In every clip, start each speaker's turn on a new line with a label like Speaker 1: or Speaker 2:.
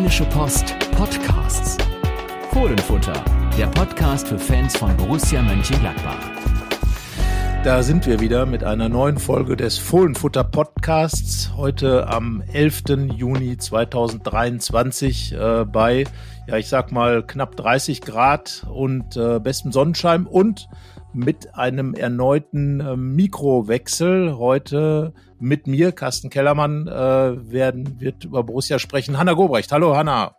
Speaker 1: Rheinische Post Podcasts. Fohlenfutter, der Podcast für Fans von Borussia Mönchengladbach.
Speaker 2: Da sind wir wieder mit einer neuen Folge des Fohlenfutter Podcasts. Heute am 11. Juni 2023 äh, bei, ja, ich sag mal, knapp 30 Grad und äh, bestem Sonnenschein und mit einem erneuten äh, Mikrowechsel. Heute mit mir, Carsten Kellermann, äh, werden, wird über Borussia sprechen. Hanna Gobrecht. Hallo, Hanna.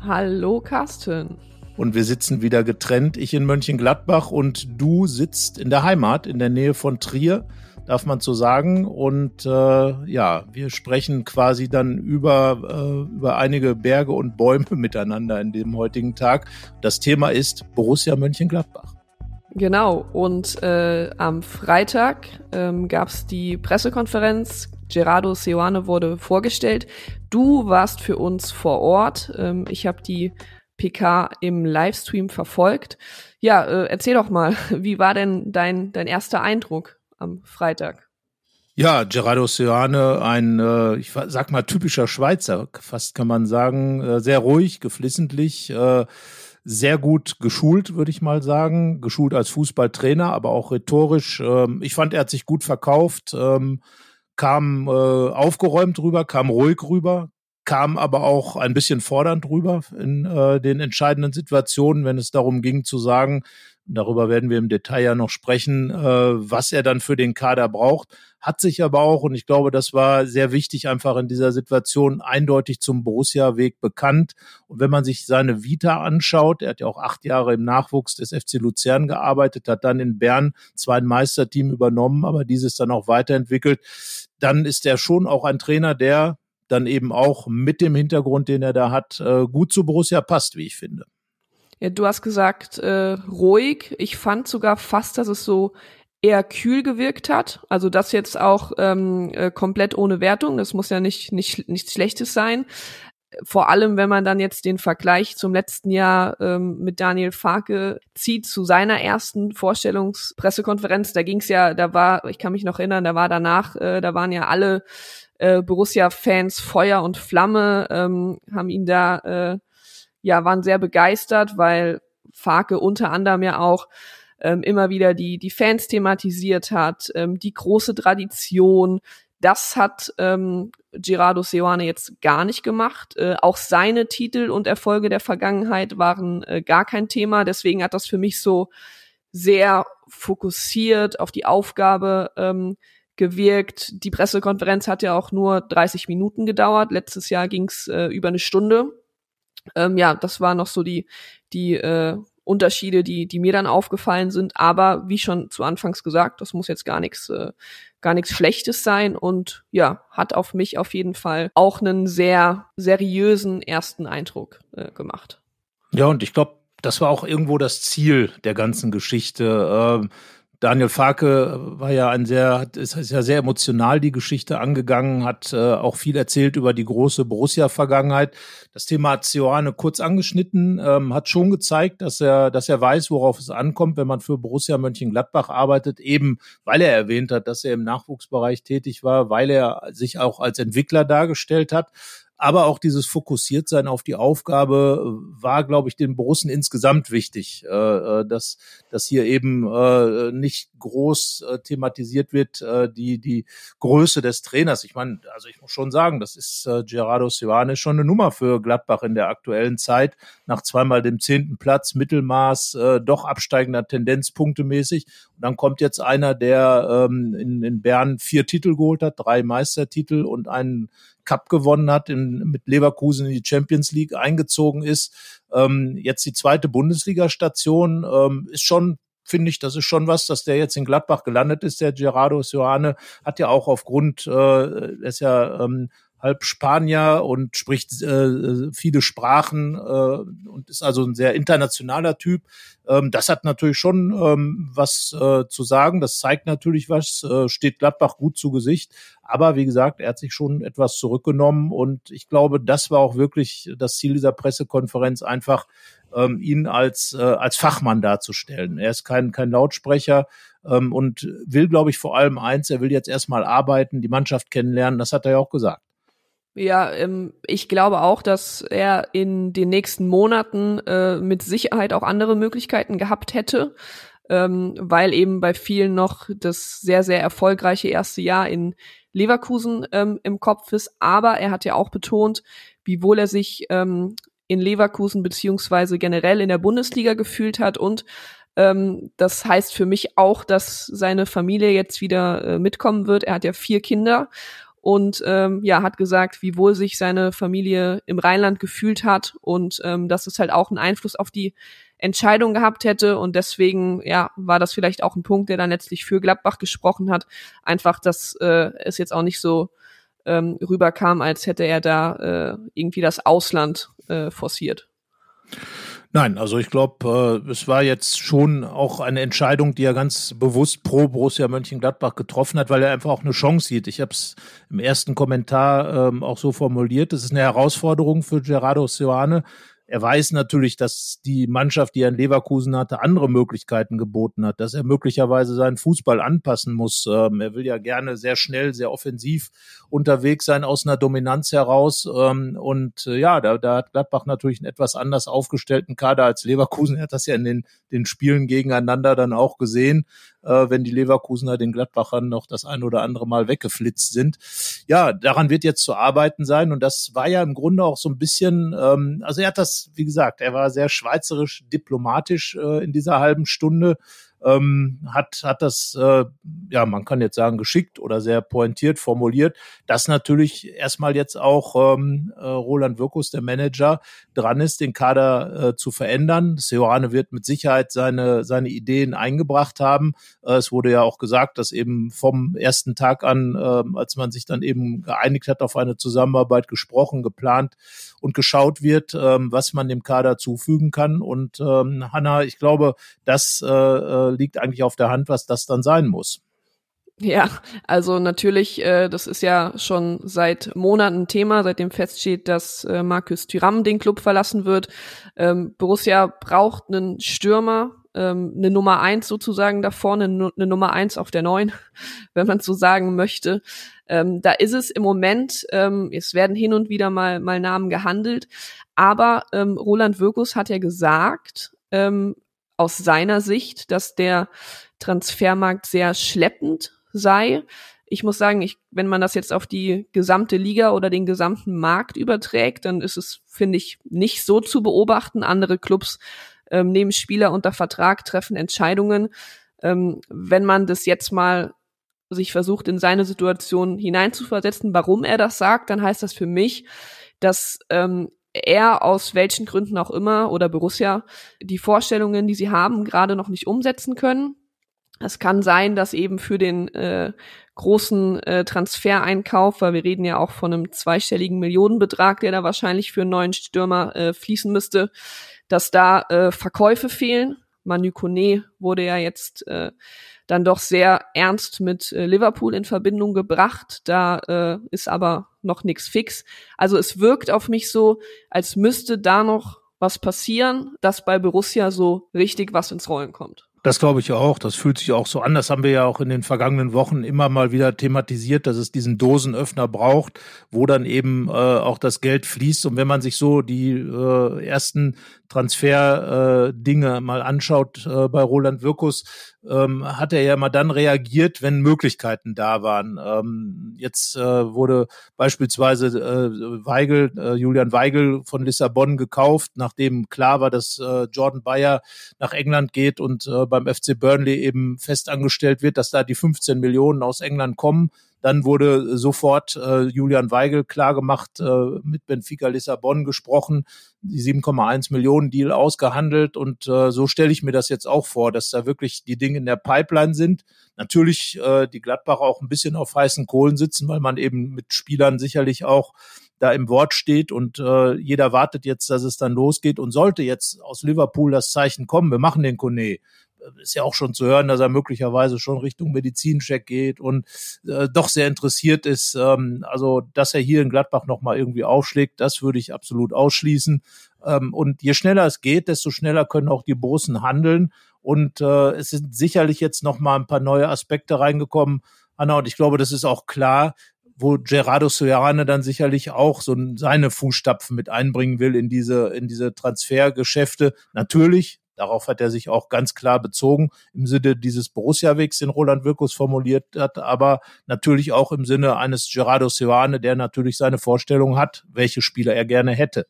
Speaker 3: Hallo, Carsten.
Speaker 2: Und wir sitzen wieder getrennt. Ich in Mönchengladbach und du sitzt in der Heimat, in der Nähe von Trier, darf man so sagen. Und äh, ja, wir sprechen quasi dann über, äh, über einige Berge und Bäume miteinander in dem heutigen Tag. Das Thema ist Borussia Mönchengladbach.
Speaker 3: Genau, und äh, am Freitag ähm, gab es die Pressekonferenz. Gerardo Seoane wurde vorgestellt. Du warst für uns vor Ort. Ähm, ich habe die PK im Livestream verfolgt. Ja, äh, erzähl doch mal, wie war denn dein, dein erster Eindruck am Freitag?
Speaker 2: Ja, Gerardo Seoane, ein, äh, ich sag mal, typischer Schweizer, fast kann man sagen, äh, sehr ruhig, geflissentlich, äh, sehr gut geschult, würde ich mal sagen. Geschult als Fußballtrainer, aber auch rhetorisch. Ähm, ich fand, er hat sich gut verkauft, ähm, kam äh, aufgeräumt rüber, kam ruhig rüber, kam aber auch ein bisschen fordernd rüber in äh, den entscheidenden Situationen, wenn es darum ging zu sagen, darüber werden wir im Detail ja noch sprechen, äh, was er dann für den Kader braucht hat sich aber auch, und ich glaube, das war sehr wichtig, einfach in dieser Situation eindeutig zum Borussia-Weg bekannt. Und wenn man sich seine Vita anschaut, er hat ja auch acht Jahre im Nachwuchs des FC Luzern gearbeitet, hat dann in Bern zwar ein Meisterteam übernommen, aber dieses dann auch weiterentwickelt, dann ist er schon auch ein Trainer, der dann eben auch mit dem Hintergrund, den er da hat, äh, gut zu Borussia passt, wie ich finde.
Speaker 3: Ja, du hast gesagt, äh, ruhig. Ich fand sogar fast, dass es so eher kühl gewirkt hat. Also das jetzt auch ähm, äh, komplett ohne Wertung. Das muss ja nicht, nicht nichts Schlechtes sein. Vor allem, wenn man dann jetzt den Vergleich zum letzten Jahr ähm, mit Daniel Farke zieht zu seiner ersten Vorstellungspressekonferenz, da ging's ja, da war, ich kann mich noch erinnern, da war danach, äh, da waren ja alle äh, Borussia-Fans Feuer und Flamme, ähm, haben ihn da, äh, ja, waren sehr begeistert, weil Farke unter anderem ja auch ähm, immer wieder die, die Fans thematisiert hat, ähm, die große Tradition. Das hat ähm, Gerardo Seoane jetzt gar nicht gemacht. Äh, auch seine Titel und Erfolge der Vergangenheit waren äh, gar kein Thema. Deswegen hat das für mich so sehr fokussiert auf die Aufgabe ähm, gewirkt. Die Pressekonferenz hat ja auch nur 30 Minuten gedauert. Letztes Jahr ging's äh, über eine Stunde. Ähm, ja, das war noch so die, die äh, Unterschiede, die, die mir dann aufgefallen sind. Aber wie schon zu Anfangs gesagt, das muss jetzt gar nichts, äh, gar nichts Schlechtes sein und ja, hat auf mich auf jeden Fall auch einen sehr seriösen ersten Eindruck äh, gemacht.
Speaker 2: Ja, und ich glaube, das war auch irgendwo das Ziel der ganzen Geschichte. Ähm Daniel Farke war ja ein sehr, ist, ist ja sehr emotional die Geschichte angegangen, hat äh, auch viel erzählt über die große Borussia-Vergangenheit. Das Thema hat Sioane kurz angeschnitten, ähm, hat schon gezeigt, dass er, dass er weiß, worauf es ankommt, wenn man für Borussia Mönchengladbach arbeitet, eben weil er erwähnt hat, dass er im Nachwuchsbereich tätig war, weil er sich auch als Entwickler dargestellt hat aber auch dieses Fokussiertsein auf die Aufgabe äh, war, glaube ich, den Borussen insgesamt wichtig, äh, äh, dass, dass hier eben nicht groß thematisiert wird, die, die Größe des Trainers. Ich meine, also ich muss schon sagen, das ist Gerardo Silvane schon eine Nummer für Gladbach in der aktuellen Zeit. Nach zweimal dem zehnten Platz, Mittelmaß, doch absteigender Tendenz punktemäßig. Und dann kommt jetzt einer, der ähm, in, in Bern vier Titel geholt hat, drei Meistertitel und einen Cup gewonnen hat, in, mit Leverkusen in die Champions League eingezogen ist. Ähm, jetzt die zweite Bundesliga-Station ähm, ist schon finde ich, das ist schon was, dass der jetzt in Gladbach gelandet ist, der Gerardo Sioane, hat ja auch aufgrund, äh, ist ja ähm, halb Spanier und spricht äh, viele Sprachen äh, und ist also ein sehr internationaler Typ. Ähm, das hat natürlich schon ähm, was äh, zu sagen. Das zeigt natürlich was, äh, steht Gladbach gut zu Gesicht. Aber wie gesagt, er hat sich schon etwas zurückgenommen und ich glaube, das war auch wirklich das Ziel dieser Pressekonferenz, einfach ähm, ihn als, äh, als Fachmann darzustellen. Er ist kein, kein Lautsprecher ähm, und will, glaube ich, vor allem eins, er will jetzt erstmal arbeiten, die Mannschaft kennenlernen, das hat er ja auch gesagt.
Speaker 3: Ja, ähm, ich glaube auch, dass er in den nächsten Monaten äh, mit Sicherheit auch andere Möglichkeiten gehabt hätte, ähm, weil eben bei vielen noch das sehr, sehr erfolgreiche erste Jahr in Leverkusen ähm, im Kopf ist. Aber er hat ja auch betont, wie wohl er sich ähm, in Leverkusen beziehungsweise generell in der Bundesliga gefühlt hat und ähm, das heißt für mich auch, dass seine Familie jetzt wieder äh, mitkommen wird. Er hat ja vier Kinder und ähm, ja, hat gesagt, wie wohl sich seine Familie im Rheinland gefühlt hat und ähm, dass es halt auch einen Einfluss auf die Entscheidung gehabt hätte und deswegen ja war das vielleicht auch ein Punkt, der dann letztlich für Gladbach gesprochen hat. Einfach, dass äh, es jetzt auch nicht so ähm, rüberkam, als hätte er da äh, irgendwie das Ausland äh, forciert.
Speaker 2: Nein, also ich glaube, äh, es war jetzt schon auch eine Entscheidung, die er ganz bewusst pro Borussia Mönchengladbach getroffen hat, weil er einfach auch eine Chance sieht. Ich habe es im ersten Kommentar ähm, auch so formuliert. Es ist eine Herausforderung für Gerardo Seoane, er weiß natürlich, dass die Mannschaft, die er in Leverkusen hatte, andere Möglichkeiten geboten hat, dass er möglicherweise seinen Fußball anpassen muss. Ähm, er will ja gerne sehr schnell, sehr offensiv unterwegs sein aus einer Dominanz heraus. Ähm, und äh, ja, da, da hat Gladbach natürlich einen etwas anders aufgestellten Kader als Leverkusen. Er hat das ja in den, den Spielen gegeneinander dann auch gesehen äh, wenn die Leverkusener den Gladbachern noch das ein oder andere Mal weggeflitzt sind. Ja, daran wird jetzt zu arbeiten sein und das war ja im Grunde auch so ein bisschen, ähm, also er hat das, wie gesagt, er war sehr schweizerisch diplomatisch äh, in dieser halben Stunde ähm, hat, hat das, äh, ja, man kann jetzt sagen, geschickt oder sehr pointiert formuliert, dass natürlich erstmal jetzt auch ähm, äh, Roland Wirkus, der Manager, dran ist, den Kader äh, zu verändern. Seoane wird mit Sicherheit seine, seine Ideen eingebracht haben. Äh, es wurde ja auch gesagt, dass eben vom ersten Tag an, äh, als man sich dann eben geeinigt hat auf eine Zusammenarbeit, gesprochen, geplant und geschaut wird, ähm, was man dem Kader zufügen kann. Und ähm, Hanna, ich glaube, das äh, liegt eigentlich auf der Hand, was das dann sein muss.
Speaker 3: Ja, also natürlich, äh, das ist ja schon seit Monaten Thema, seitdem feststeht, dass äh, Markus Thüram den Club verlassen wird. Ähm, Borussia braucht einen Stürmer, ähm, eine Nummer eins sozusagen da vorne, eine Nummer eins auf der neun, wenn man so sagen möchte. Ähm, da ist es im Moment, ähm, es werden hin und wieder mal, mal Namen gehandelt, aber ähm, Roland Wirkus hat ja gesagt, ähm, aus seiner Sicht, dass der Transfermarkt sehr schleppend sei. Ich muss sagen, ich, wenn man das jetzt auf die gesamte Liga oder den gesamten Markt überträgt, dann ist es, finde ich, nicht so zu beobachten. Andere Clubs ähm, nehmen Spieler unter Vertrag, treffen Entscheidungen. Ähm, wenn man das jetzt mal sich versucht, in seine Situation hineinzuversetzen, warum er das sagt, dann heißt das für mich, dass ähm, er aus welchen Gründen auch immer oder Borussia die Vorstellungen, die sie haben, gerade noch nicht umsetzen können. Es kann sein, dass eben für den äh, großen äh, Transfereinkauf, weil wir reden ja auch von einem zweistelligen Millionenbetrag, der da wahrscheinlich für einen neuen Stürmer äh, fließen müsste, dass da äh, Verkäufe fehlen. Manu Kone wurde ja jetzt äh, dann doch sehr ernst mit äh, Liverpool in Verbindung gebracht. Da äh, ist aber noch nichts fix. Also es wirkt auf mich so, als müsste da noch was passieren, dass bei Borussia so richtig was ins Rollen kommt.
Speaker 2: Das glaube ich auch. Das fühlt sich auch so an. Das haben wir ja auch in den vergangenen Wochen immer mal wieder thematisiert, dass es diesen Dosenöffner braucht, wo dann eben äh, auch das Geld fließt. Und wenn man sich so die äh, ersten Transfer-Dinge äh, mal anschaut äh, bei Roland Wirkus, ähm, hat er ja mal dann reagiert, wenn Möglichkeiten da waren. Ähm, jetzt äh, wurde beispielsweise äh, Weigel, äh, Julian Weigel von Lissabon gekauft, nachdem klar war, dass äh, Jordan Bayer nach England geht und äh, beim FC Burnley eben festangestellt wird, dass da die 15 Millionen aus England kommen. Dann wurde sofort äh, Julian Weigel klargemacht, äh, mit Benfica Lissabon gesprochen, die 7,1 Millionen Deal ausgehandelt und äh, so stelle ich mir das jetzt auch vor, dass da wirklich die Dinge in der Pipeline sind. Natürlich äh, die Gladbacher auch ein bisschen auf heißen Kohlen sitzen, weil man eben mit Spielern sicherlich auch da im Wort steht und äh, jeder wartet jetzt, dass es dann losgeht und sollte jetzt aus Liverpool das Zeichen kommen, wir machen den Kone, ist ja auch schon zu hören, dass er möglicherweise schon Richtung Medizincheck geht und äh, doch sehr interessiert ist. Ähm, also, dass er hier in Gladbach nochmal irgendwie aufschlägt, das würde ich absolut ausschließen. Ähm, und je schneller es geht, desto schneller können auch die Borussen handeln. Und äh, es sind sicherlich jetzt nochmal ein paar neue Aspekte reingekommen. Anna, und ich glaube, das ist auch klar, wo Gerardo Sojane dann sicherlich auch so seine Fußstapfen mit einbringen will in diese, in diese Transfergeschäfte. Natürlich, Darauf hat er sich auch ganz klar bezogen im Sinne dieses Borussia-Wegs, den Roland Wirkus formuliert hat, aber natürlich auch im Sinne eines Gerardo Seoane, der natürlich seine Vorstellung hat, welche Spieler er gerne hätte.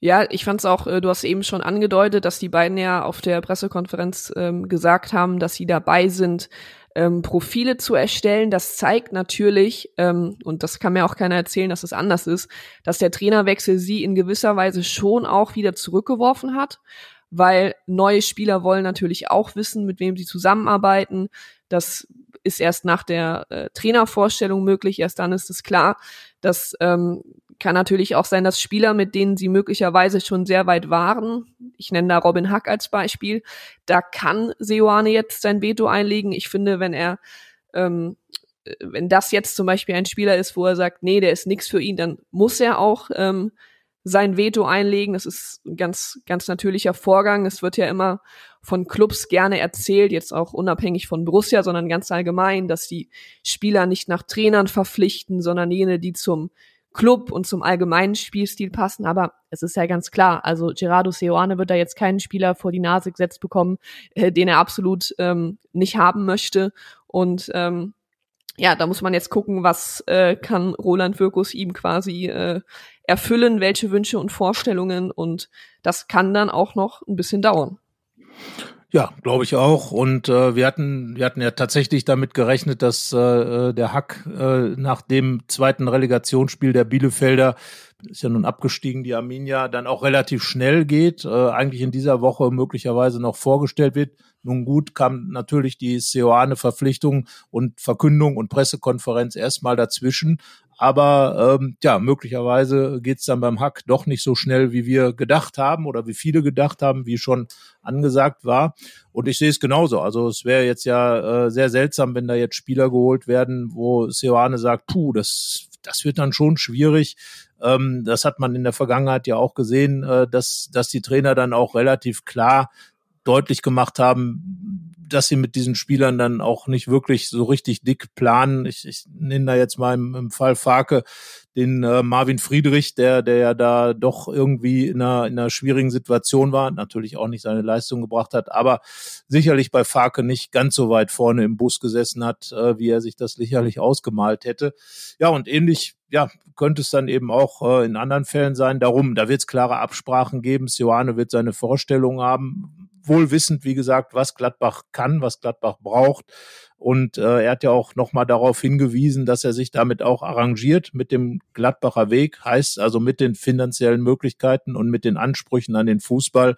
Speaker 3: Ja, ich fand es auch, äh, du hast eben schon angedeutet, dass die beiden ja auf der Pressekonferenz ähm, gesagt haben, dass sie dabei sind, ähm, Profile zu erstellen. Das zeigt natürlich, ähm, und das kann mir auch keiner erzählen, dass es anders ist, dass der Trainerwechsel sie in gewisser Weise schon auch wieder zurückgeworfen hat, weil neue Spieler wollen natürlich auch wissen, mit wem sie zusammenarbeiten. Das ist erst nach der äh, Trainervorstellung möglich, erst dann ist es klar. Das ähm, kann natürlich auch sein, dass Spieler, mit denen sie möglicherweise schon sehr weit waren, ich nenne da Robin Hack als Beispiel, da kann Seoane jetzt sein Veto einlegen. Ich finde, wenn er, ähm, wenn das jetzt zum Beispiel ein Spieler ist, wo er sagt, nee, der ist nix für ihn, dann muss er auch ähm, sein Veto einlegen. Das ist ein ganz, ganz natürlicher Vorgang. Es wird ja immer von Clubs gerne erzählt, jetzt auch unabhängig von Borussia, sondern ganz allgemein, dass die Spieler nicht nach Trainern verpflichten, sondern jene, die zum Club und zum allgemeinen Spielstil passen. Aber es ist ja ganz klar, also Gerardo Seoane wird da jetzt keinen Spieler vor die Nase gesetzt bekommen, äh, den er absolut ähm, nicht haben möchte. Und ähm, ja, da muss man jetzt gucken, was äh, kann Roland Wirkus ihm quasi äh, erfüllen, welche Wünsche und Vorstellungen. Und das kann dann auch noch ein bisschen dauern.
Speaker 2: Ja, glaube ich auch. Und äh, wir hatten, wir hatten ja tatsächlich damit gerechnet, dass äh, der Hack äh, nach dem zweiten Relegationsspiel der Bielefelder ist ja nun abgestiegen, die Arminia, dann auch relativ schnell geht, äh, eigentlich in dieser Woche möglicherweise noch vorgestellt wird. Nun gut, kam natürlich die Seoane-Verpflichtung und Verkündung und Pressekonferenz erstmal dazwischen. Aber ähm, ja, möglicherweise geht's dann beim Hack doch nicht so schnell, wie wir gedacht haben oder wie viele gedacht haben, wie schon angesagt war. Und ich sehe es genauso. Also es wäre jetzt ja äh, sehr seltsam, wenn da jetzt Spieler geholt werden, wo Seoane sagt, puh, das, das wird dann schon schwierig. Ähm, das hat man in der Vergangenheit ja auch gesehen, äh, dass, dass die Trainer dann auch relativ klar deutlich gemacht haben, dass sie mit diesen Spielern dann auch nicht wirklich so richtig dick planen. Ich, ich nenne da jetzt mal im, im Fall Farke den äh, Marvin Friedrich, der, der ja da doch irgendwie in einer, in einer schwierigen Situation war, natürlich auch nicht seine Leistung gebracht hat, aber sicherlich bei Farke nicht ganz so weit vorne im Bus gesessen hat, äh, wie er sich das sicherlich ausgemalt hätte. Ja, und ähnlich ja, könnte es dann eben auch äh, in anderen Fällen sein. Darum, da wird es klare Absprachen geben. Sioane wird seine Vorstellung haben wohl wissend, wie gesagt, was Gladbach kann, was Gladbach braucht. Und äh, er hat ja auch nochmal darauf hingewiesen, dass er sich damit auch arrangiert mit dem Gladbacher Weg, heißt also mit den finanziellen Möglichkeiten und mit den Ansprüchen an den Fußball.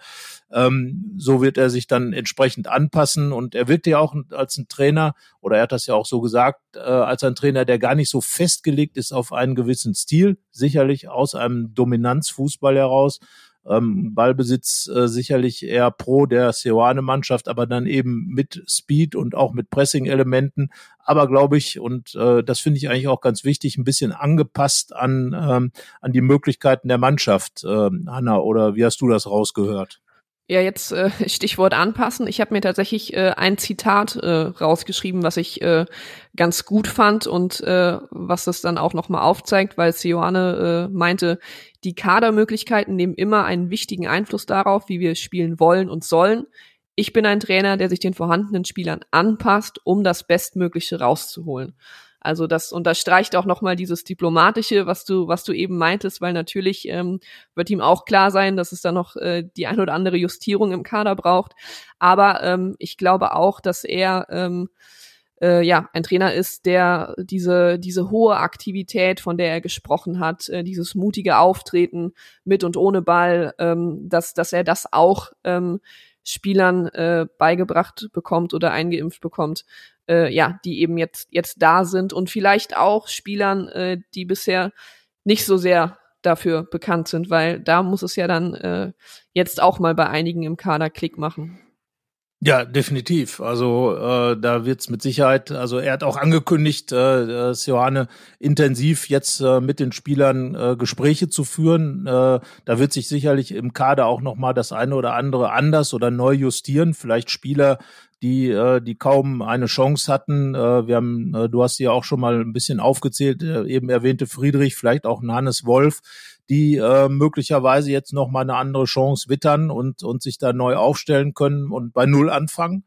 Speaker 2: Ähm, so wird er sich dann entsprechend anpassen. Und er wirkt ja auch als ein Trainer, oder er hat das ja auch so gesagt, äh, als ein Trainer, der gar nicht so festgelegt ist auf einen gewissen Stil, sicherlich aus einem Dominanzfußball heraus, ähm, Ballbesitz äh, sicherlich eher pro der Seoane-Mannschaft, aber dann eben mit Speed und auch mit Pressing-Elementen. Aber glaube ich, und äh, das finde ich eigentlich auch ganz wichtig, ein bisschen angepasst an, ähm, an die Möglichkeiten der Mannschaft. Äh, Hanna, oder wie hast du das rausgehört?
Speaker 3: Ja, jetzt äh, Stichwort anpassen. Ich habe mir tatsächlich äh, ein Zitat äh, rausgeschrieben, was ich äh, ganz gut fand und äh, was das dann auch nochmal aufzeigt, weil Sioane äh, meinte, die Kadermöglichkeiten nehmen immer einen wichtigen Einfluss darauf, wie wir spielen wollen und sollen. Ich bin ein Trainer, der sich den vorhandenen Spielern anpasst, um das Bestmögliche rauszuholen. Also das unterstreicht auch nochmal dieses Diplomatische, was du, was du eben meintest, weil natürlich ähm, wird ihm auch klar sein, dass es da noch äh, die ein oder andere Justierung im Kader braucht. Aber ähm, ich glaube auch, dass er ähm, äh, ja ein Trainer ist, der diese diese hohe Aktivität, von der er gesprochen hat, äh, dieses mutige Auftreten mit und ohne Ball, ähm, dass dass er das auch ähm, Spielern äh, beigebracht bekommt oder eingeimpft bekommt, äh, ja, die eben jetzt, jetzt da sind und vielleicht auch Spielern, äh, die bisher nicht so sehr dafür bekannt sind, weil da muss es ja dann äh, jetzt auch mal bei einigen im Kader Klick machen.
Speaker 2: Ja, definitiv. Also äh, da wird's mit Sicherheit, also er hat auch angekündigt, äh, Sioane intensiv jetzt äh, mit den Spielern äh, Gespräche zu führen. Äh, da wird sich sicherlich im Kader auch nochmal das eine oder andere anders oder neu justieren. Vielleicht Spieler, die, äh, die kaum eine Chance hatten. Äh, wir haben, äh, du hast sie ja auch schon mal ein bisschen aufgezählt, äh, eben erwähnte Friedrich, vielleicht auch Hannes Wolf, die äh, möglicherweise jetzt noch mal eine andere Chance wittern und, und sich da neu aufstellen können und bei Null anfangen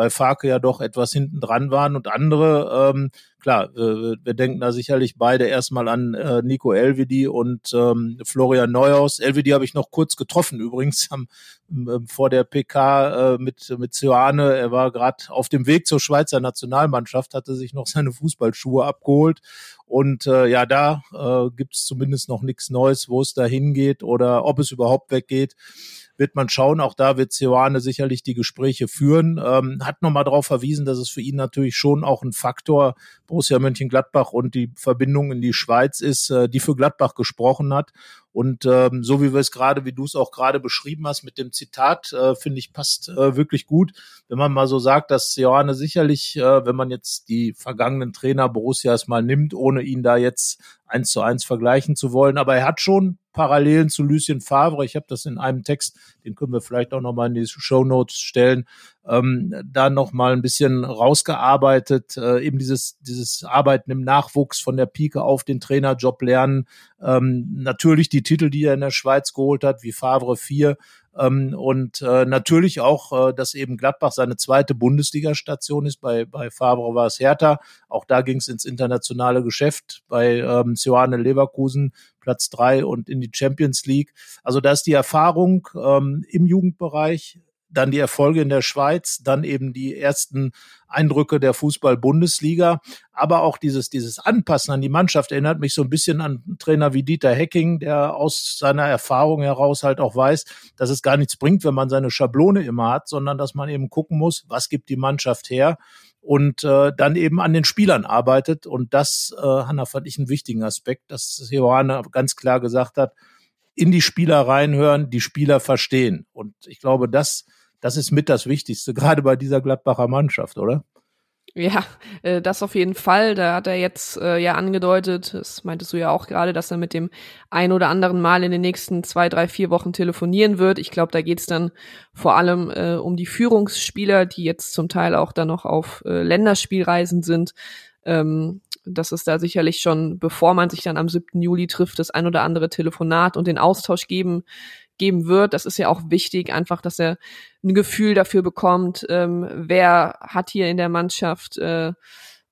Speaker 2: bei Farke ja doch etwas hinten dran waren und andere, ähm, klar, äh, wir denken da sicherlich beide erstmal an äh, Nico Elvedi und ähm, Florian Neuhaus. Elvedi habe ich noch kurz getroffen übrigens am, äh, vor der PK äh, mit mit Cioane. Er war gerade auf dem Weg zur Schweizer Nationalmannschaft, hatte sich noch seine Fußballschuhe abgeholt und äh, ja, da äh, gibt es zumindest noch nichts Neues, wo es da hingeht oder ob es überhaupt weggeht wird man schauen. Auch da wird Ceoane sicherlich die Gespräche führen. Ähm, hat nochmal darauf verwiesen, dass es für ihn natürlich schon auch ein Faktor Borussia Mönchengladbach und die Verbindung in die Schweiz ist, äh, die für Gladbach gesprochen hat. Und ähm, so wie wir es gerade, wie du es auch gerade beschrieben hast mit dem Zitat, äh, finde ich, passt äh, wirklich gut. Wenn man mal so sagt, dass Johanne sicherlich, äh, wenn man jetzt die vergangenen Trainer Borussias mal nimmt, ohne ihn da jetzt eins zu eins vergleichen zu wollen, aber er hat schon Parallelen zu Lucien Favre. Ich habe das in einem Text, den können wir vielleicht auch nochmal in die Show Notes stellen, ähm, da nochmal ein bisschen rausgearbeitet. Äh, eben dieses, dieses Arbeiten im Nachwuchs von der Pike auf den Trainerjob lernen. Ähm, natürlich die Titel, die er in der Schweiz geholt hat, wie Favre 4, ähm, und äh, natürlich auch, äh, dass eben Gladbach seine zweite Bundesliga-Station ist. Bei, bei Favre war es Hertha. Auch da ging es ins internationale Geschäft. Bei ähm, Sioane Leverkusen Platz drei und in die Champions League. Also da ist die Erfahrung ähm, im Jugendbereich dann die Erfolge in der Schweiz, dann eben die ersten Eindrücke der Fußball-Bundesliga, aber auch dieses, dieses Anpassen an die Mannschaft erinnert mich so ein bisschen an Trainer wie Dieter Hecking, der aus seiner Erfahrung heraus halt auch weiß, dass es gar nichts bringt, wenn man seine Schablone immer hat, sondern dass man eben gucken muss, was gibt die Mannschaft her und äh, dann eben an den Spielern arbeitet. Und das, äh, Hanna, fand ich einen wichtigen Aspekt, dass Johanna ganz klar gesagt hat, in die Spieler reinhören, die Spieler verstehen. Und ich glaube, das das ist mit das Wichtigste, gerade bei dieser Gladbacher Mannschaft, oder?
Speaker 3: Ja, äh, das auf jeden Fall. Da hat er jetzt äh, ja angedeutet, das meintest du ja auch gerade, dass er mit dem ein oder anderen Mal in den nächsten zwei, drei, vier Wochen telefonieren wird. Ich glaube, da geht's dann vor allem äh, um die Führungsspieler, die jetzt zum Teil auch dann noch auf äh, Länderspielreisen sind. Ähm, dass es da sicherlich schon, bevor man sich dann am 7. Juli trifft, das ein oder andere Telefonat und den Austausch geben geben wird. Das ist ja auch wichtig, einfach, dass er ein Gefühl dafür bekommt, ähm, wer hat hier in der Mannschaft äh,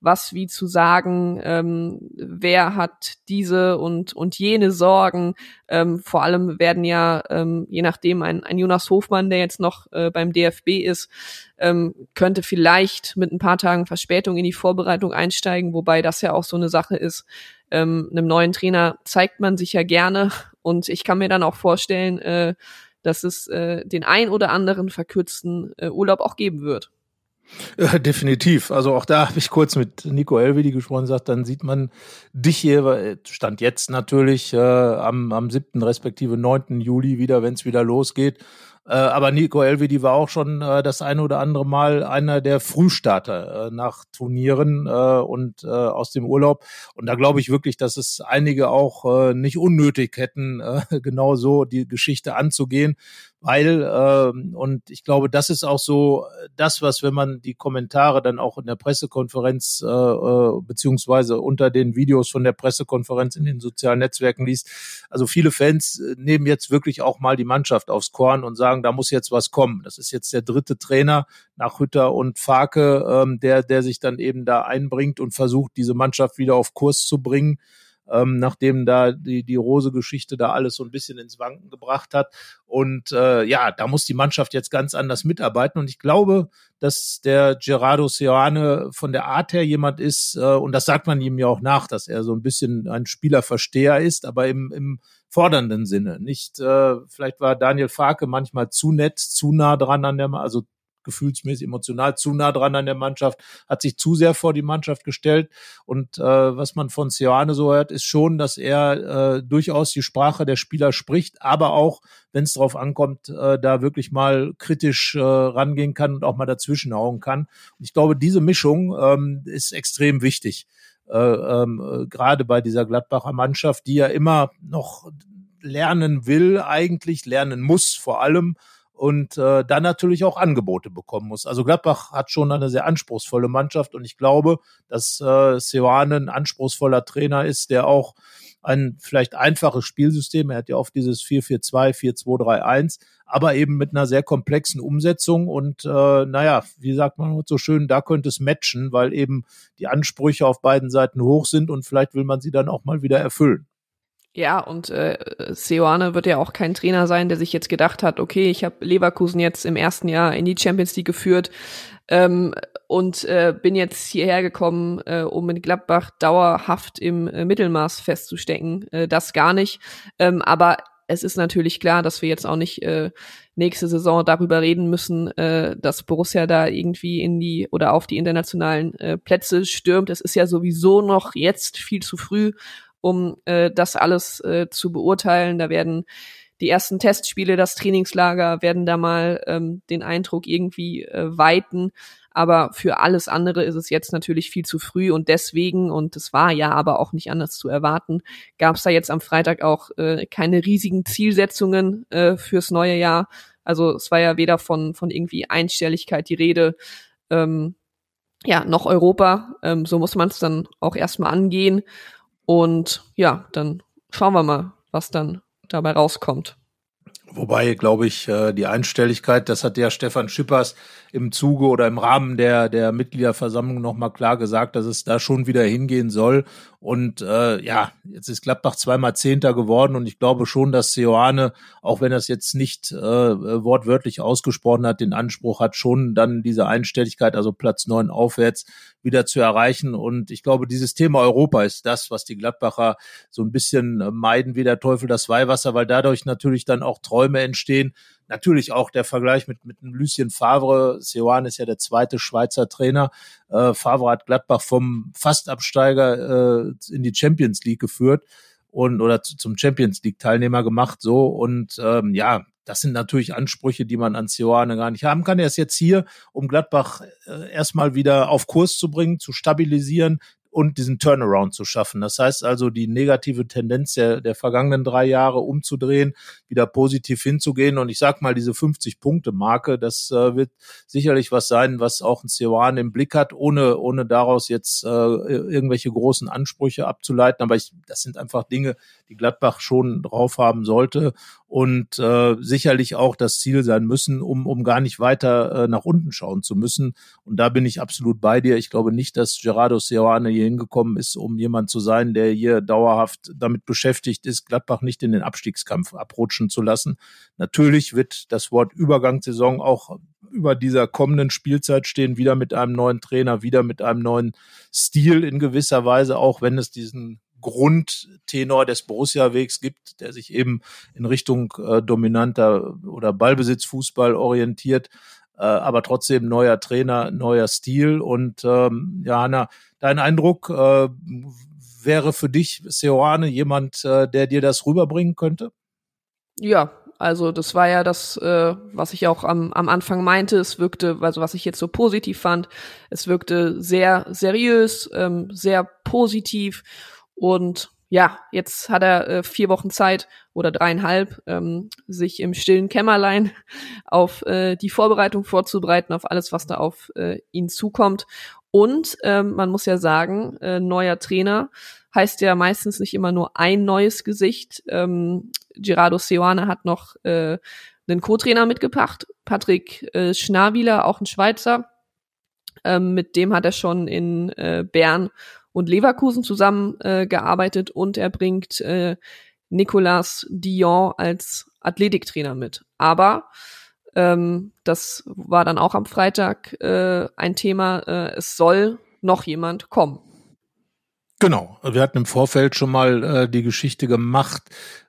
Speaker 3: was wie zu sagen, ähm, wer hat diese und, und jene Sorgen. Ähm, vor allem werden ja, ähm, je nachdem, ein, ein Jonas Hofmann, der jetzt noch äh, beim DFB ist, ähm, könnte vielleicht mit ein paar Tagen Verspätung in die Vorbereitung einsteigen, wobei das ja auch so eine Sache ist. Ähm, einem neuen Trainer zeigt man sich ja gerne und ich kann mir dann auch vorstellen, äh, dass es äh, den ein oder anderen verkürzten äh, Urlaub auch geben wird.
Speaker 2: Ja, definitiv. Also auch da habe ich kurz mit Nico Elvedi gesprochen, sagt, dann sieht man dich hier, stand jetzt natürlich äh, am, am 7. respektive 9. Juli wieder, wenn es wieder losgeht. Äh, aber Nico Elvedi war auch schon äh, das eine oder andere Mal einer der Frühstarter äh, nach Turnieren äh, und äh, aus dem Urlaub. Und da glaube ich wirklich, dass es einige auch äh, nicht unnötig hätten, äh, genau so die Geschichte anzugehen, weil, äh, und ich glaube, das ist auch so das, was, wenn man die Kommentare dann auch in der Pressekonferenz äh, äh, beziehungsweise unter den Videos von der Pressekonferenz in den sozialen Netzwerken liest, also viele Fans äh, nehmen jetzt wirklich auch mal die Mannschaft aufs Korn und sagen, da muss jetzt was kommen. Das ist jetzt der dritte Trainer nach Hütter und Farke, ähm, der, der sich dann eben da einbringt und versucht, diese Mannschaft wieder auf Kurs zu bringen ähm, nachdem da die, die Rose-Geschichte da alles so ein bisschen ins Wanken gebracht hat. Und äh, ja, da muss die Mannschaft jetzt ganz anders mitarbeiten. Und ich glaube, dass der Gerardo Seoane von der Art her jemand ist, äh, und das sagt man ihm ja auch nach, dass er so ein bisschen ein Spielerversteher ist, aber im, im fordernden Sinne. Nicht, äh, vielleicht war Daniel Farke manchmal zu nett, zu nah dran an der, also gefühlsmäßig emotional zu nah dran an der Mannschaft, hat sich zu sehr vor die Mannschaft gestellt. Und äh, was man von Seoane so hört, ist schon, dass er äh, durchaus die Sprache der Spieler spricht, aber auch, wenn es darauf ankommt, äh, da wirklich mal kritisch äh, rangehen kann und auch mal dazwischenhauen kann. Und ich glaube, diese Mischung ähm, ist extrem wichtig. Äh, ähm, gerade bei dieser Gladbacher Mannschaft, die ja immer noch lernen will, eigentlich lernen muss, vor allem und äh, dann natürlich auch Angebote bekommen muss. Also Gladbach hat schon eine sehr anspruchsvolle Mannschaft und ich glaube, dass äh, Seoane ein anspruchsvoller Trainer ist, der auch ein vielleicht einfaches Spielsystem, er hat ja oft dieses 4-4-2, 4-2-3-1, aber eben mit einer sehr komplexen Umsetzung und äh, naja, wie sagt man so schön, da könnte es matchen, weil eben die Ansprüche auf beiden Seiten hoch sind und vielleicht will man sie dann auch mal wieder erfüllen.
Speaker 3: Ja, und äh, Seoane wird ja auch kein Trainer sein, der sich jetzt gedacht hat, okay, ich habe Leverkusen jetzt im ersten Jahr in die Champions League geführt ähm, und äh, bin jetzt hierher gekommen, äh, um mit Gladbach dauerhaft im äh, Mittelmaß festzustecken. Äh, das gar nicht. Ähm, aber es ist natürlich klar, dass wir jetzt auch nicht äh, nächste Saison darüber reden müssen, äh, dass Borussia da irgendwie in die oder auf die internationalen äh, Plätze stürmt. Es ist ja sowieso noch jetzt viel zu früh um äh, das alles äh, zu beurteilen. Da werden die ersten Testspiele, das Trainingslager werden da mal ähm, den Eindruck irgendwie äh, weiten. Aber für alles andere ist es jetzt natürlich viel zu früh und deswegen, und es war ja aber auch nicht anders zu erwarten, gab es da jetzt am Freitag auch äh, keine riesigen Zielsetzungen äh, fürs neue Jahr. Also es war ja weder von, von irgendwie Einstelligkeit die Rede, ähm, ja, noch Europa. Ähm, so muss man es dann auch erstmal angehen. Und ja, dann schauen wir mal, was dann dabei rauskommt.
Speaker 2: Wobei, glaube ich, äh, die Einstelligkeit, das hat ja Stefan Schippers im Zuge oder im Rahmen der, der Mitgliederversammlung nochmal klar gesagt, dass es da schon wieder hingehen soll. Und äh, ja, jetzt ist Gladbach zweimal Zehnter geworden und ich glaube schon, dass Seoane, auch wenn er es jetzt nicht äh, wortwörtlich ausgesprochen hat, den Anspruch hat, schon dann diese Einstelligkeit, also Platz neun aufwärts, wieder zu erreichen. Und ich glaube, dieses Thema Europa ist das, was die Gladbacher so ein bisschen meiden wie der Teufel das Weihwasser, weil dadurch natürlich dann auch Träume entstehen, Natürlich auch der Vergleich mit, mit Lucien Favre. Seoane ist ja der zweite Schweizer Trainer. Äh, Favre hat Gladbach vom Fastabsteiger äh, in die Champions League geführt und oder zum Champions League Teilnehmer gemacht so und ähm, ja das sind natürlich Ansprüche, die man an Seoane gar nicht haben kann. Er ist jetzt hier, um Gladbach äh, erstmal wieder auf Kurs zu bringen, zu stabilisieren, und diesen Turnaround zu schaffen. Das heißt also, die negative Tendenz der, der vergangenen drei Jahre umzudrehen, wieder positiv hinzugehen. Und ich sag mal, diese 50-Punkte-Marke, das äh, wird sicherlich was sein, was auch ein Ceoan im Blick hat, ohne, ohne daraus jetzt äh, irgendwelche großen Ansprüche abzuleiten. Aber ich, das sind einfach Dinge, die Gladbach schon drauf haben sollte und äh, sicherlich auch das Ziel sein müssen, um, um gar nicht weiter äh, nach unten schauen zu müssen. Und da bin ich absolut bei dir. Ich glaube nicht, dass Gerardo Seoane hier hingekommen ist, um jemand zu sein, der hier dauerhaft damit beschäftigt ist, Gladbach nicht in den Abstiegskampf abrutschen zu lassen. Natürlich wird das Wort Übergangssaison auch über dieser kommenden Spielzeit stehen, wieder mit einem neuen Trainer, wieder mit einem neuen Stil in gewisser Weise, auch wenn es diesen Grundtenor des Borussia-Wegs gibt, der sich eben in Richtung äh, dominanter oder Ballbesitzfußball orientiert, aber trotzdem neuer Trainer, neuer Stil. Und ähm, ja, dein Eindruck äh, wäre für dich, Seoane, jemand, äh, der dir das rüberbringen könnte?
Speaker 3: Ja, also das war ja das, äh, was ich auch am, am Anfang meinte. Es wirkte, also was ich jetzt so positiv fand, es wirkte sehr seriös, ähm, sehr positiv und ja, jetzt hat er äh, vier Wochen Zeit oder dreieinhalb, ähm, sich im stillen Kämmerlein auf äh, die Vorbereitung vorzubereiten, auf alles, was da auf äh, ihn zukommt. Und ähm, man muss ja sagen, äh, neuer Trainer heißt ja meistens nicht immer nur ein neues Gesicht. Ähm, Gerardo Seoane hat noch äh, einen Co-Trainer mitgebracht, Patrick äh, Schnabieler, auch ein Schweizer. Ähm, mit dem hat er schon in äh, Bern und Leverkusen zusammengearbeitet äh, und er bringt äh, Nicolas Dion als Athletiktrainer mit. Aber ähm, das war dann auch am Freitag äh, ein Thema. Äh, es soll noch jemand kommen.
Speaker 2: Genau, wir hatten im Vorfeld schon mal äh, die Geschichte gemacht.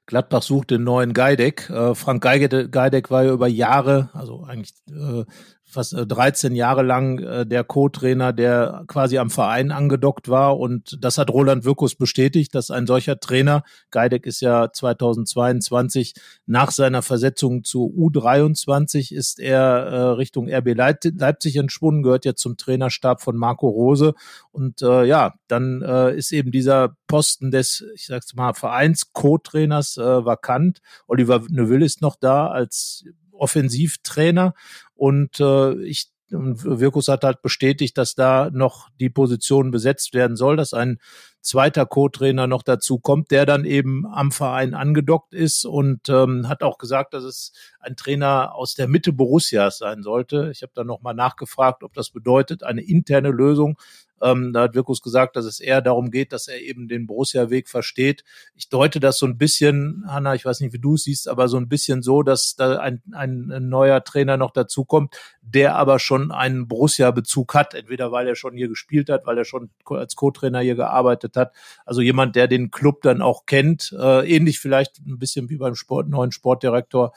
Speaker 2: Gladbach sucht den neuen Geideck. Äh, Frank Geideck war ja über Jahre, also eigentlich äh, fast 13 äh, Jahre lang äh, der Co-Trainer, der quasi am Verein angedockt war. Und das hat Roland Wirkus bestätigt, dass ein solcher Trainer, Geideck ist ja 2022 nach seiner Versetzung zu U23 ist er äh, Richtung RB Leipzig entschwunden, gehört ja zum Trainerstab von Marco Rose. Und äh, ja, dann äh, ist eben dieser Posten des, ich sag's mal, Vereins Co-Trainers äh, vakant. Oliver Neuville ist noch da als Offensivtrainer und äh, ich und Wirkus hat halt bestätigt, dass da noch die Position besetzt werden soll, dass ein zweiter Co-Trainer noch dazu kommt, der dann eben am Verein angedockt ist und ähm, hat auch gesagt, dass es ein Trainer aus der Mitte Borussias sein sollte. Ich habe dann nochmal nachgefragt, ob das bedeutet, eine interne Lösung ähm, da hat Wirkus gesagt, dass es eher darum geht, dass er eben den Borussia-Weg versteht. Ich deute das so ein bisschen, Hanna, ich weiß nicht, wie du es siehst, aber so ein bisschen so, dass da ein, ein, ein neuer Trainer noch dazukommt, der aber schon einen Borussia-Bezug hat, entweder weil er schon hier gespielt hat, weil er schon als Co-Trainer hier gearbeitet hat. Also jemand, der den Club dann auch kennt, äh, ähnlich vielleicht ein bisschen wie beim Sport, neuen Sportdirektor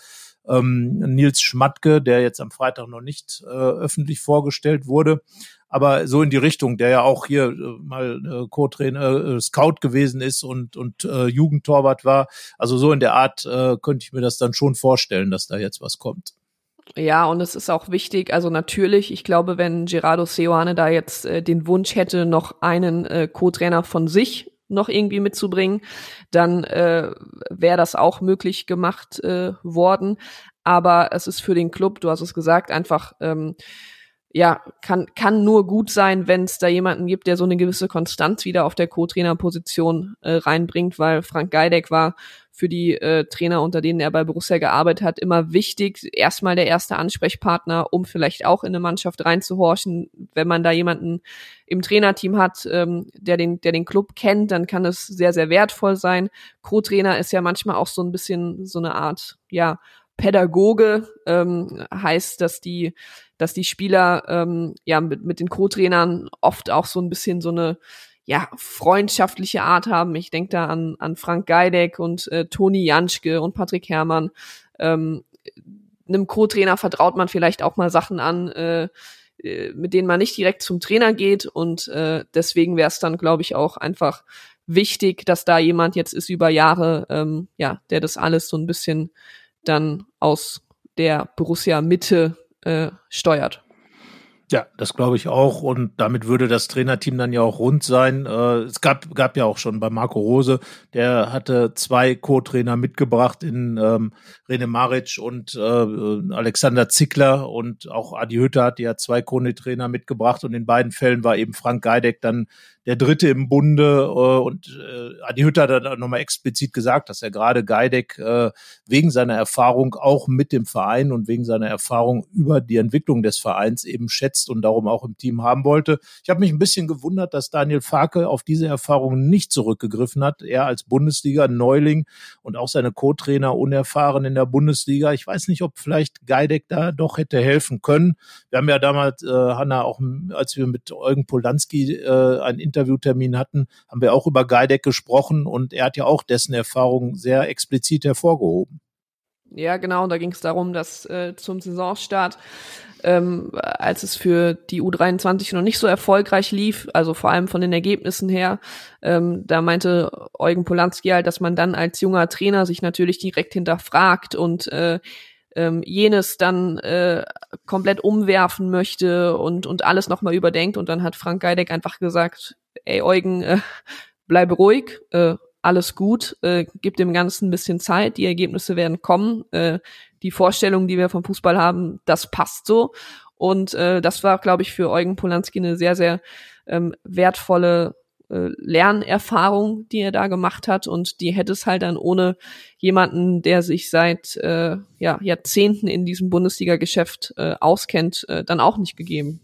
Speaker 2: ähm, Nils Schmatke, der jetzt am Freitag noch nicht äh, öffentlich vorgestellt wurde aber so in die Richtung, der ja auch hier äh, mal äh, Co-Trainer, äh, Scout gewesen ist und, und äh, Jugendtorwart war. Also so in der Art äh, könnte ich mir das dann schon vorstellen, dass da jetzt was kommt.
Speaker 3: Ja, und es ist auch wichtig, also natürlich, ich glaube, wenn Gerardo Seoane da jetzt äh, den Wunsch hätte, noch einen äh, Co-Trainer von sich noch irgendwie mitzubringen, dann äh, wäre das auch möglich gemacht äh, worden. Aber es ist für den Club, du hast es gesagt, einfach ähm, ja, kann, kann nur gut sein, wenn es da jemanden gibt, der so eine gewisse Konstanz wieder auf der Co-Trainer-Position äh, reinbringt, weil Frank Geideck war für die äh, Trainer, unter denen er bei Borussia gearbeitet hat, immer wichtig, erstmal der erste Ansprechpartner, um vielleicht auch in eine Mannschaft reinzuhorchen. Wenn man da jemanden im Trainerteam hat, ähm, der, den, der den Club kennt, dann kann es sehr, sehr wertvoll sein. Co-Trainer ist ja manchmal auch so ein bisschen so eine Art, ja, Pädagoge ähm, heißt, dass die, dass die Spieler ähm, ja mit, mit den Co-Trainern oft auch so ein bisschen so eine ja, freundschaftliche Art haben. Ich denke da an, an Frank Geideck und äh, Toni Janschke und Patrick Herrmann. Ähm, einem Co-Trainer vertraut man vielleicht auch mal Sachen an, äh, äh mit denen man nicht direkt zum Trainer geht. Und äh, deswegen wäre es dann, glaube ich, auch einfach wichtig, dass da jemand jetzt ist über Jahre, ähm, ja, der das alles so ein bisschen dann aus der Borussia Mitte äh, steuert.
Speaker 2: Ja, das glaube ich auch. Und damit würde das Trainerteam dann ja auch rund sein. Äh, es gab, gab ja auch schon bei Marco Rose, der hatte zwei Co-Trainer mitgebracht in ähm, Rene Maric und äh, Alexander Zickler und auch Adi Hütter hat ja zwei Co-Trainer mitgebracht und in beiden Fällen war eben Frank Geideck dann der Dritte im Bunde äh, und äh, Adi Hütter hat dann nochmal explizit gesagt, dass er gerade Geideck äh, wegen seiner Erfahrung auch mit dem Verein und wegen seiner Erfahrung über die Entwicklung des Vereins eben schätzt und darum auch im Team haben wollte. Ich habe mich ein bisschen gewundert, dass Daniel Farke auf diese Erfahrung nicht zurückgegriffen hat. Er als Bundesliga-Neuling und auch seine Co-Trainer unerfahren in der Bundesliga. Ich weiß nicht, ob vielleicht Geideck da doch hätte helfen können. Wir haben ja damals, äh, Hanna, auch als wir mit Eugen Polanski äh, ein Interviewtermin hatten, haben wir auch über Geideck gesprochen und er hat ja auch dessen Erfahrung sehr explizit hervorgehoben.
Speaker 3: Ja, genau. Da ging es darum, dass äh, zum Saisonstart, ähm, als es für die U23 noch nicht so erfolgreich lief, also vor allem von den Ergebnissen her, ähm, da meinte Eugen Polanski halt, dass man dann als junger Trainer sich natürlich direkt hinterfragt und äh, ähm, jenes dann äh, komplett umwerfen möchte und, und alles nochmal überdenkt. Und dann hat Frank Geideck einfach gesagt, ey Eugen, äh, bleibe ruhig, äh, alles gut, äh, gib dem Ganzen ein bisschen Zeit, die Ergebnisse werden kommen, äh, die Vorstellungen, die wir vom Fußball haben, das passt so. Und äh, das war, glaube ich, für Eugen Polanski eine sehr, sehr ähm, wertvolle äh, Lernerfahrung, die er da gemacht hat. Und die hätte es halt dann ohne jemanden, der sich seit äh, ja, Jahrzehnten in diesem Bundesliga-Geschäft äh, auskennt, äh, dann auch nicht gegeben.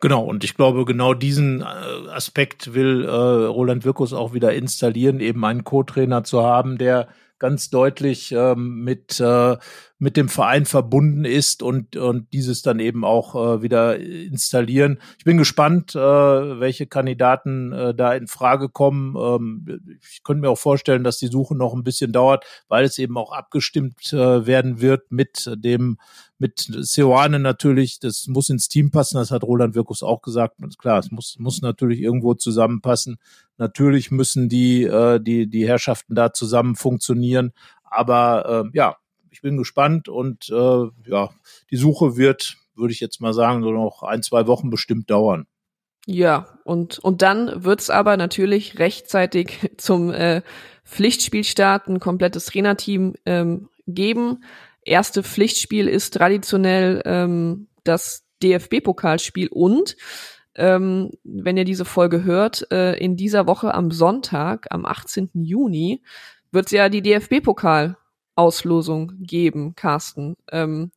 Speaker 2: Genau, und ich glaube, genau diesen äh, Aspekt will äh, Roland Wirkus auch wieder installieren, eben einen Co-Trainer zu haben, der ganz deutlich ähm, mit, äh, mit dem Verein verbunden ist und, und dieses dann eben auch äh, wieder installieren. Ich bin gespannt, äh, welche Kandidaten äh, da in Frage kommen. Ähm, ich könnte mir auch vorstellen, dass die Suche noch ein bisschen dauert, weil es eben auch abgestimmt äh, werden wird mit dem mit Seoane natürlich, das muss ins Team passen, das hat Roland Wirkus auch gesagt. Klar, es muss, muss natürlich irgendwo zusammenpassen. Natürlich müssen die, äh, die, die Herrschaften da zusammen funktionieren. Aber äh, ja, ich bin gespannt und äh, ja, die Suche wird, würde ich jetzt mal sagen, so noch ein, zwei Wochen bestimmt dauern.
Speaker 3: Ja, und, und dann wird's aber natürlich rechtzeitig zum äh, Pflichtspielstart ein komplettes Trainerteam ähm, geben. erste Pflichtspiel ist traditionell ähm, das DFB-Pokalspiel und ähm, wenn ihr diese Folge hört, äh, in dieser Woche am Sonntag, am 18. Juni, wird ja die DFB-Pokal-Auslosung geben, Carsten. Ähm,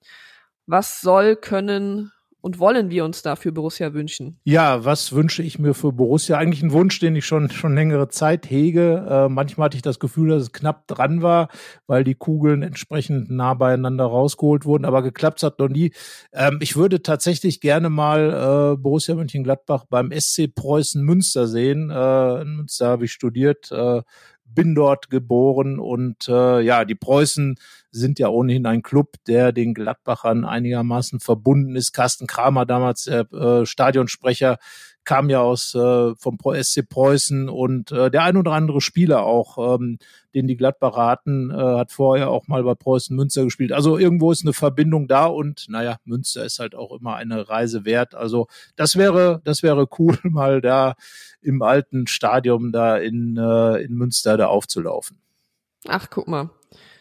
Speaker 3: was soll, können und wollen wir uns da für Borussia wünschen?
Speaker 2: Ja, was wünsche ich mir für Borussia? Eigentlich ein Wunsch, den ich schon, schon längere Zeit hege. Äh, manchmal hatte ich das Gefühl, dass es knapp dran war, weil die Kugeln entsprechend nah beieinander rausgeholt wurden, aber geklappt hat noch nie. Ähm, ich würde tatsächlich gerne mal äh, Borussia Mönchengladbach beim SC Preußen Münster sehen. Äh, in Münster habe ich studiert. Äh, bin dort geboren und äh, ja, die Preußen sind ja ohnehin ein Club, der den Gladbachern einigermaßen verbunden ist. Carsten Kramer, damals der äh, Stadionsprecher, kam ja aus äh, vom SC Preußen und äh, der ein oder andere Spieler auch, ähm, den die Gladbacher hatten, äh, hat vorher auch mal bei Preußen Münster gespielt. Also irgendwo ist eine Verbindung da und naja, Münster ist halt auch immer eine Reise wert. Also das wäre, das wäre cool, mal da im alten Stadion da in, äh, in Münster da aufzulaufen.
Speaker 3: Ach, guck mal.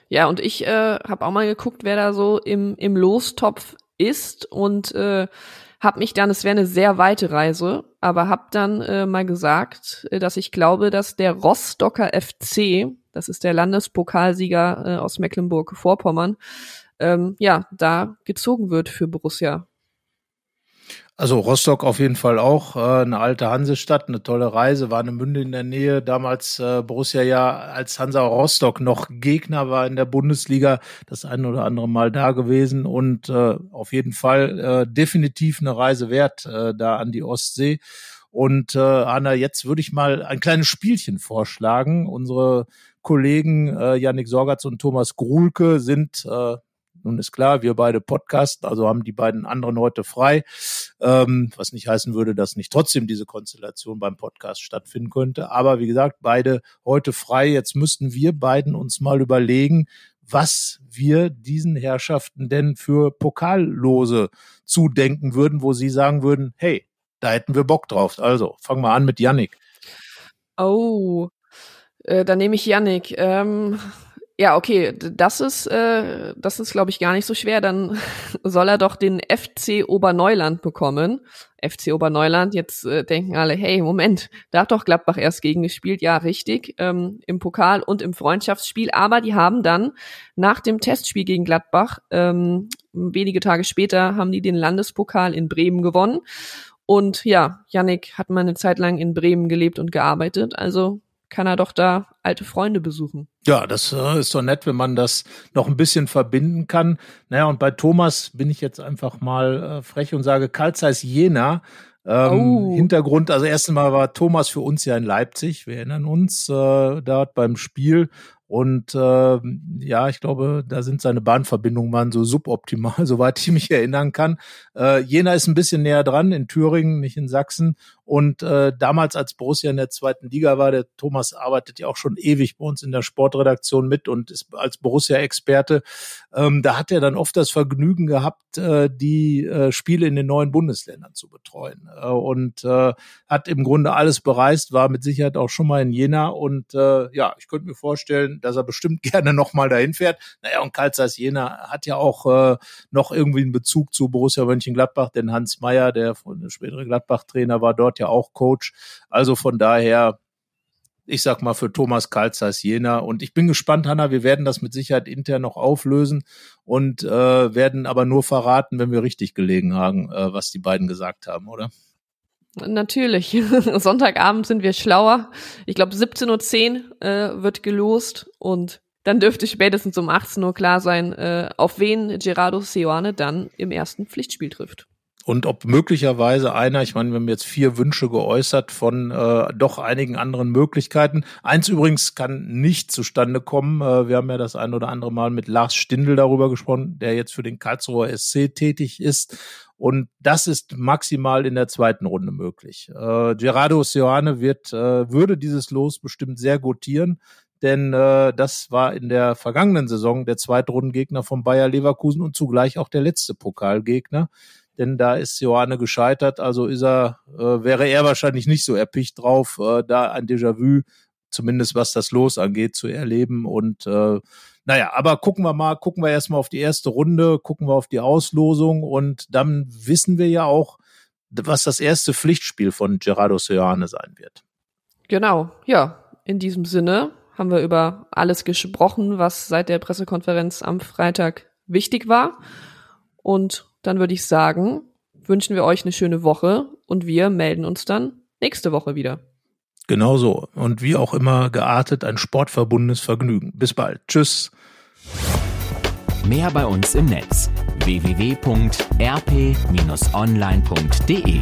Speaker 3: Ja, und ich äh, habe auch mal geguckt, wer da so im, im Lostopf ist und äh, habe mich dann, es wäre eine sehr weite Reise, aber habe dann äh, mal gesagt, äh, dass ich glaube, dass der Rostocker FC, das ist der Landespokalsieger äh, aus Mecklenburg-Vorpommern, ähm, ja, da gezogen wird für Borussia.
Speaker 2: Also Rostock auf jeden Fall auch, äh, eine alte Hansestadt, eine tolle Reise, war eine Münde in der Nähe. Damals äh, Borussia ja als Hansa Rostock noch Gegner war in der Bundesliga, das ein oder andere Mal da gewesen und äh, auf jeden Fall äh, definitiv eine Reise wert äh, da an die Ostsee. Und äh, Anna, jetzt würde ich mal ein kleines Spielchen vorschlagen. Unsere Kollegen äh, Yannick Sorgatz und Thomas Gruhlke sind äh, nun ist klar, wir beide podcasten, also haben die beiden anderen heute frei, ähm, was nicht heißen würde, dass nicht trotzdem diese Konstellation beim Podcast stattfinden könnte. Aber wie gesagt, beide heute frei. Jetzt müssten wir beiden uns mal überlegen, was wir diesen Herrschaften denn für Pokallose zudenken würden, wo sie sagen würden, hey, da hätten wir Bock drauf. Also, fangen wir an mit Yannick.
Speaker 3: Oh, äh, dann nehme ich Yannick. Ähm, ja, okay, das ist, äh, das ist, glaube ich, gar nicht so schwer. Dann soll er doch den FC Oberneuland bekommen. FC Oberneuland, jetzt äh, denken alle, hey, Moment, da hat doch Gladbach erst gegen gespielt. Ja, richtig, ähm, im Pokal und im Freundschaftsspiel. Aber die haben dann nach dem Testspiel gegen Gladbach, ähm, wenige Tage später, haben die den Landespokal in Bremen gewonnen. Und ja, Yannick hat mal eine Zeit lang in Bremen gelebt und gearbeitet. Also kann er doch da alte Freunde besuchen.
Speaker 2: Ja, das äh, ist doch nett, wenn man das noch ein bisschen verbinden kann. Naja, und bei Thomas bin ich jetzt einfach mal äh, frech und sage Karl Zeiss Jena. Ähm, oh. Hintergrund, also erst einmal war Thomas für uns ja in Leipzig, wir erinnern uns, äh, dort beim Spiel und äh, ja, ich glaube, da sind seine Bahnverbindungen waren so suboptimal, soweit ich mich erinnern kann. Äh, Jena ist ein bisschen näher dran, in Thüringen, nicht in Sachsen. Und äh, damals, als Borussia in der zweiten Liga war, der Thomas arbeitet ja auch schon ewig bei uns in der Sportredaktion mit und ist als Borussia-Experte. Ähm, da hat er dann oft das Vergnügen gehabt, äh, die äh, Spiele in den neuen Bundesländern zu betreuen. Äh, und äh, hat im Grunde alles bereist, war mit Sicherheit auch schon mal in Jena. Und äh, ja, ich könnte mir vorstellen, dass er bestimmt gerne nochmal dahin fährt. Naja, und Karl Zeiss Jena hat ja auch äh, noch irgendwie einen Bezug zu Borussia Mönchengladbach, denn Hans Meyer, der, der spätere Gladbach-Trainer, war dort ja auch Coach. Also von daher, ich sag mal für Thomas Kalzers Jena. Und ich bin gespannt, Hanna, wir werden das mit Sicherheit intern noch auflösen und äh, werden aber nur verraten, wenn wir richtig gelegen haben, äh, was die beiden gesagt haben, oder?
Speaker 3: Natürlich. Sonntagabend sind wir schlauer. Ich glaube, 17.10 Uhr äh, wird gelost und dann dürfte spätestens um 18 Uhr klar sein, äh, auf wen Gerardo Seoane dann im ersten Pflichtspiel trifft
Speaker 2: und ob möglicherweise einer, ich meine, wir haben jetzt vier Wünsche geäußert von äh, doch einigen anderen Möglichkeiten. Eins übrigens kann nicht zustande kommen. Äh, wir haben ja das ein oder andere Mal mit Lars Stindl darüber gesprochen, der jetzt für den Karlsruher SC tätig ist. Und das ist maximal in der zweiten Runde möglich. Äh, Gerardo Seoane wird, äh, würde dieses Los bestimmt sehr gutieren denn äh, das war in der vergangenen Saison der Zweitrundengegner von Bayer Leverkusen und zugleich auch der letzte Pokalgegner denn da ist Johanne gescheitert, also ist er, äh, wäre er wahrscheinlich nicht so erpicht drauf, äh, da ein Déjà-vu zumindest was das Los angeht, zu erleben. Und äh, naja, aber gucken wir mal, gucken wir erstmal auf die erste Runde, gucken wir auf die Auslosung und dann wissen wir ja auch, was das erste Pflichtspiel von Gerardo Seoane sein wird.
Speaker 3: Genau, ja. In diesem Sinne haben wir über alles gesprochen, was seit der Pressekonferenz am Freitag wichtig war. Und dann würde ich sagen, wünschen wir euch eine schöne Woche und wir melden uns dann nächste Woche wieder.
Speaker 2: Genau so. Und wie auch immer geartet ein sportverbundenes Vergnügen. Bis bald. Tschüss.
Speaker 1: Mehr bei uns im Netz www.rp-online.de